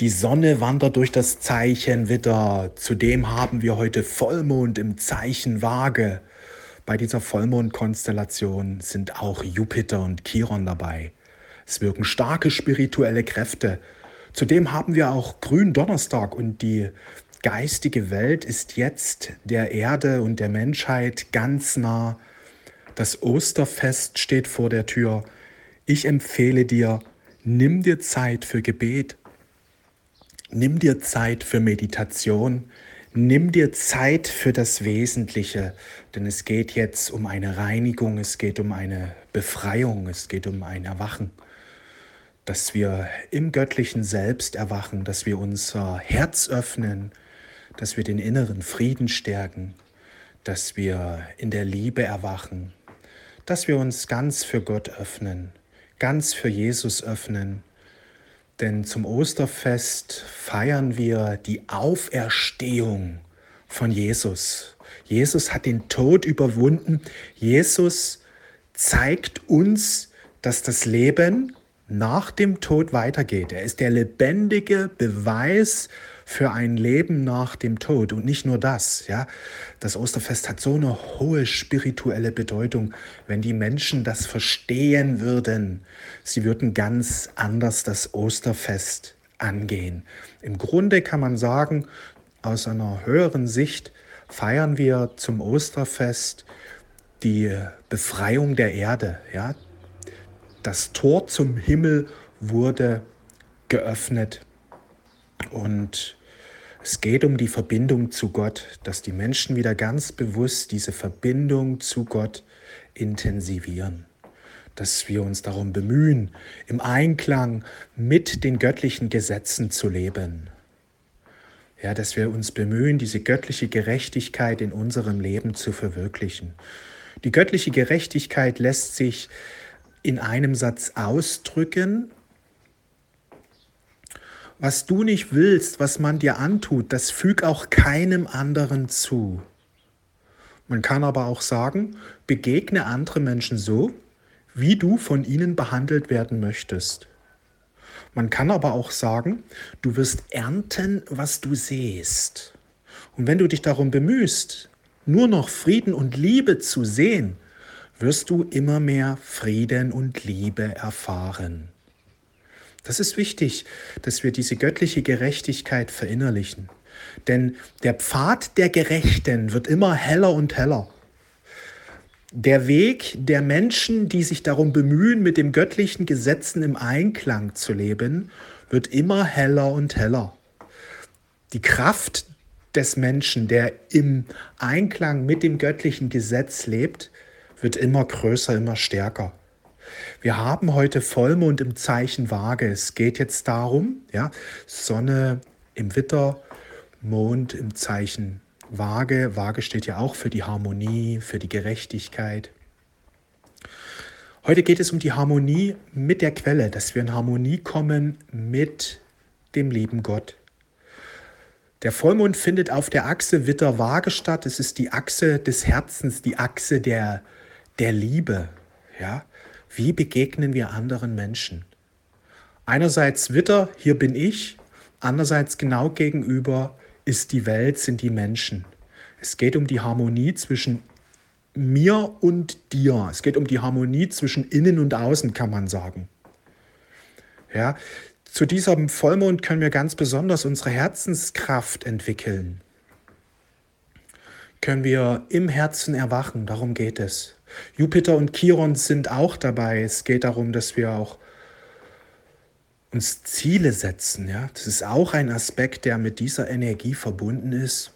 Die Sonne wandert durch das Zeichen Witter. Zudem haben wir heute Vollmond im Zeichen Waage. Bei dieser Vollmondkonstellation sind auch Jupiter und Chiron dabei. Es wirken starke spirituelle Kräfte. Zudem haben wir auch Gründonnerstag und die geistige Welt ist jetzt der Erde und der Menschheit ganz nah. Das Osterfest steht vor der Tür. Ich empfehle dir, nimm dir Zeit für Gebet, Nimm dir Zeit für Meditation. Nimm dir Zeit für das Wesentliche, denn es geht jetzt um eine Reinigung, es geht um eine Befreiung, es geht um ein Erwachen, dass wir im göttlichen Selbst erwachen, dass wir unser Herz öffnen, dass wir den inneren Frieden stärken, dass wir in der Liebe erwachen, dass wir uns ganz für Gott öffnen, ganz für Jesus öffnen denn zum Osterfest feiern wir die Auferstehung von Jesus. Jesus hat den Tod überwunden. Jesus zeigt uns, dass das Leben nach dem Tod weitergeht. Er ist der lebendige Beweis für ein Leben nach dem Tod. Und nicht nur das, ja. Das Osterfest hat so eine hohe spirituelle Bedeutung. Wenn die Menschen das verstehen würden, sie würden ganz anders das Osterfest angehen. Im Grunde kann man sagen, aus einer höheren Sicht feiern wir zum Osterfest die Befreiung der Erde. Ja? Das Tor zum Himmel wurde geöffnet und es geht um die Verbindung zu Gott, dass die Menschen wieder ganz bewusst diese Verbindung zu Gott intensivieren. Dass wir uns darum bemühen, im Einklang mit den göttlichen Gesetzen zu leben. Ja, dass wir uns bemühen, diese göttliche Gerechtigkeit in unserem Leben zu verwirklichen. Die göttliche Gerechtigkeit lässt sich in einem Satz ausdrücken, was du nicht willst, was man dir antut, das füg auch keinem anderen zu. Man kann aber auch sagen, begegne andere Menschen so, wie du von ihnen behandelt werden möchtest. Man kann aber auch sagen, du wirst ernten, was du sähst. Und wenn du dich darum bemühst, nur noch Frieden und Liebe zu sehen, wirst du immer mehr Frieden und Liebe erfahren. Das ist wichtig, dass wir diese göttliche Gerechtigkeit verinnerlichen. Denn der Pfad der Gerechten wird immer heller und heller. Der Weg der Menschen, die sich darum bemühen, mit den göttlichen Gesetzen im Einklang zu leben, wird immer heller und heller. Die Kraft des Menschen, der im Einklang mit dem göttlichen Gesetz lebt, wird immer größer, immer stärker. Wir haben heute Vollmond im Zeichen Waage. Es geht jetzt darum, ja, Sonne im Witter, Mond im Zeichen Waage. Waage steht ja auch für die Harmonie, für die Gerechtigkeit. Heute geht es um die Harmonie mit der Quelle, dass wir in Harmonie kommen mit dem lieben Gott. Der Vollmond findet auf der Achse Witter-Waage statt. Es ist die Achse des Herzens, die Achse der, der Liebe. Ja? Wie begegnen wir anderen Menschen? Einerseits Witter, hier bin ich, andererseits genau gegenüber ist die Welt, sind die Menschen. Es geht um die Harmonie zwischen mir und dir. Es geht um die Harmonie zwischen innen und außen, kann man sagen. Ja, zu diesem Vollmond können wir ganz besonders unsere Herzenskraft entwickeln. Können wir im Herzen erwachen, darum geht es. Jupiter und Chiron sind auch dabei. Es geht darum, dass wir auch uns Ziele setzen. Ja? Das ist auch ein Aspekt, der mit dieser Energie verbunden ist.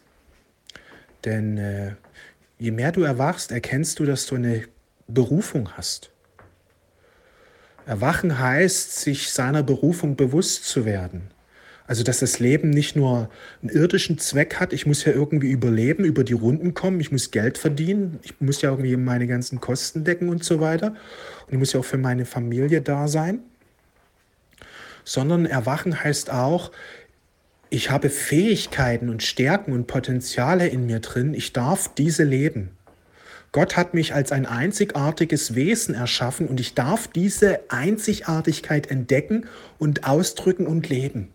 Denn äh, je mehr du erwachst, erkennst du, dass du eine Berufung hast. Erwachen heißt, sich seiner Berufung bewusst zu werden. Also, dass das Leben nicht nur einen irdischen Zweck hat, ich muss ja irgendwie überleben, über die Runden kommen, ich muss Geld verdienen, ich muss ja irgendwie meine ganzen Kosten decken und so weiter. Und ich muss ja auch für meine Familie da sein. Sondern Erwachen heißt auch, ich habe Fähigkeiten und Stärken und Potenziale in mir drin, ich darf diese leben. Gott hat mich als ein einzigartiges Wesen erschaffen und ich darf diese Einzigartigkeit entdecken und ausdrücken und leben.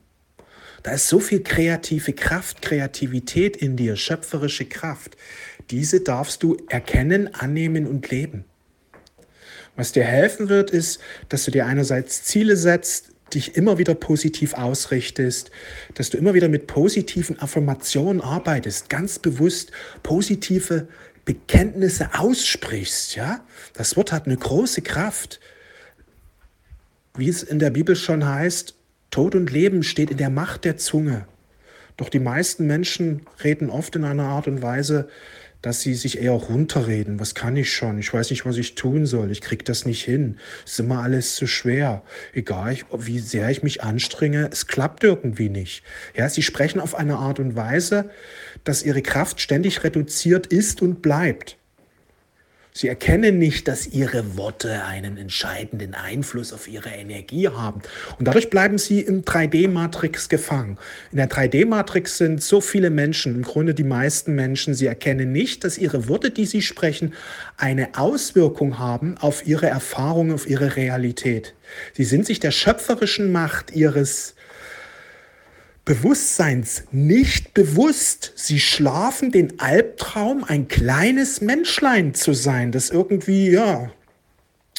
Da ist so viel kreative Kraft, Kreativität in dir, schöpferische Kraft. Diese darfst du erkennen, annehmen und leben. Was dir helfen wird, ist, dass du dir einerseits Ziele setzt, dich immer wieder positiv ausrichtest, dass du immer wieder mit positiven Affirmationen arbeitest, ganz bewusst positive Bekenntnisse aussprichst, ja? Das Wort hat eine große Kraft. Wie es in der Bibel schon heißt, Tod und Leben steht in der Macht der Zunge. Doch die meisten Menschen reden oft in einer Art und Weise, dass sie sich eher runterreden. Was kann ich schon? Ich weiß nicht, was ich tun soll. Ich kriege das nicht hin. Es ist immer alles zu schwer. Egal, wie sehr ich mich anstrenge, es klappt irgendwie nicht. Ja, sie sprechen auf eine Art und Weise, dass ihre Kraft ständig reduziert ist und bleibt. Sie erkennen nicht, dass ihre Worte einen entscheidenden Einfluss auf ihre Energie haben. Und dadurch bleiben sie im 3D-Matrix gefangen. In der 3D-Matrix sind so viele Menschen, im Grunde die meisten Menschen, sie erkennen nicht, dass ihre Worte, die sie sprechen, eine Auswirkung haben auf ihre Erfahrung, auf ihre Realität. Sie sind sich der schöpferischen Macht ihres Bewusstseins nicht bewusst. Sie schlafen den Albtraum, ein kleines Menschlein zu sein, das irgendwie, ja,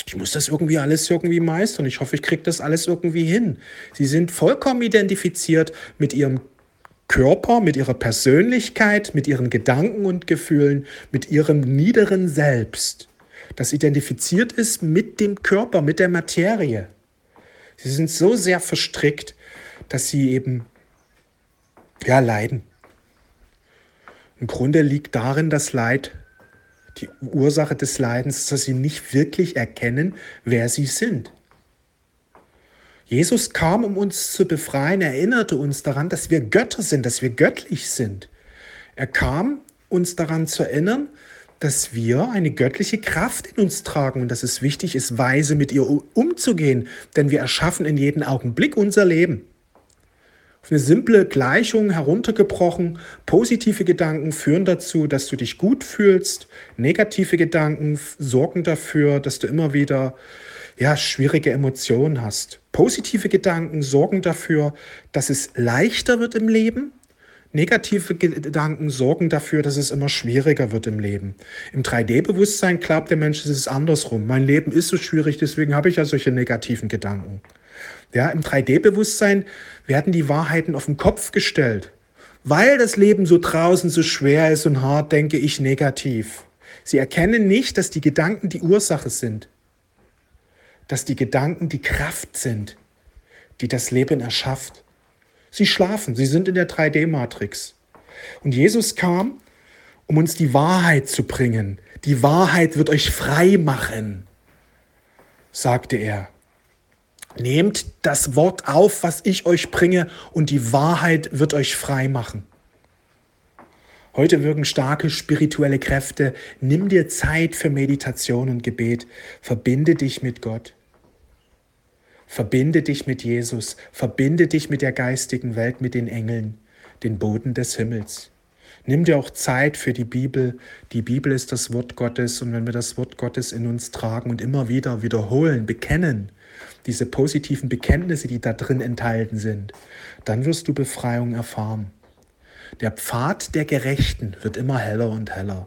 ich muss das irgendwie alles irgendwie meistern. Ich hoffe, ich kriege das alles irgendwie hin. Sie sind vollkommen identifiziert mit ihrem Körper, mit ihrer Persönlichkeit, mit ihren Gedanken und Gefühlen, mit ihrem niederen Selbst, das identifiziert ist mit dem Körper, mit der Materie. Sie sind so sehr verstrickt, dass sie eben ja, Leiden. Im Grunde liegt darin das Leid, die Ursache des Leidens, dass sie nicht wirklich erkennen, wer sie sind. Jesus kam, um uns zu befreien, er erinnerte uns daran, dass wir Götter sind, dass wir göttlich sind. Er kam, uns daran zu erinnern, dass wir eine göttliche Kraft in uns tragen und dass es wichtig ist, weise mit ihr umzugehen, denn wir erschaffen in jedem Augenblick unser Leben. Auf eine simple Gleichung heruntergebrochen, positive Gedanken führen dazu, dass du dich gut fühlst, negative Gedanken sorgen dafür, dass du immer wieder ja, schwierige Emotionen hast. Positive Gedanken sorgen dafür, dass es leichter wird im Leben. Negative Gedanken sorgen dafür, dass es immer schwieriger wird im Leben. Im 3D-Bewusstsein glaubt der Mensch, es ist andersrum. Mein Leben ist so schwierig, deswegen habe ich ja solche negativen Gedanken. Ja, Im 3D-Bewusstsein werden die Wahrheiten auf den Kopf gestellt. Weil das Leben so draußen so schwer ist und hart, denke ich negativ. Sie erkennen nicht, dass die Gedanken die Ursache sind. Dass die Gedanken die Kraft sind, die das Leben erschafft. Sie schlafen, sie sind in der 3D-Matrix. Und Jesus kam, um uns die Wahrheit zu bringen. Die Wahrheit wird euch frei machen, sagte er. Nehmt das Wort auf, was ich euch bringe, und die Wahrheit wird euch frei machen. Heute wirken starke spirituelle Kräfte. Nimm dir Zeit für Meditation und Gebet. Verbinde dich mit Gott. Verbinde dich mit Jesus. Verbinde dich mit der geistigen Welt, mit den Engeln, den Boden des Himmels. Nimm dir auch Zeit für die Bibel. Die Bibel ist das Wort Gottes und wenn wir das Wort Gottes in uns tragen und immer wieder wiederholen, bekennen, diese positiven Bekenntnisse, die da drin enthalten sind, dann wirst du Befreiung erfahren. Der Pfad der Gerechten wird immer heller und heller.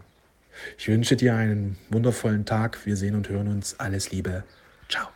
Ich wünsche dir einen wundervollen Tag. Wir sehen und hören uns. Alles Liebe. Ciao.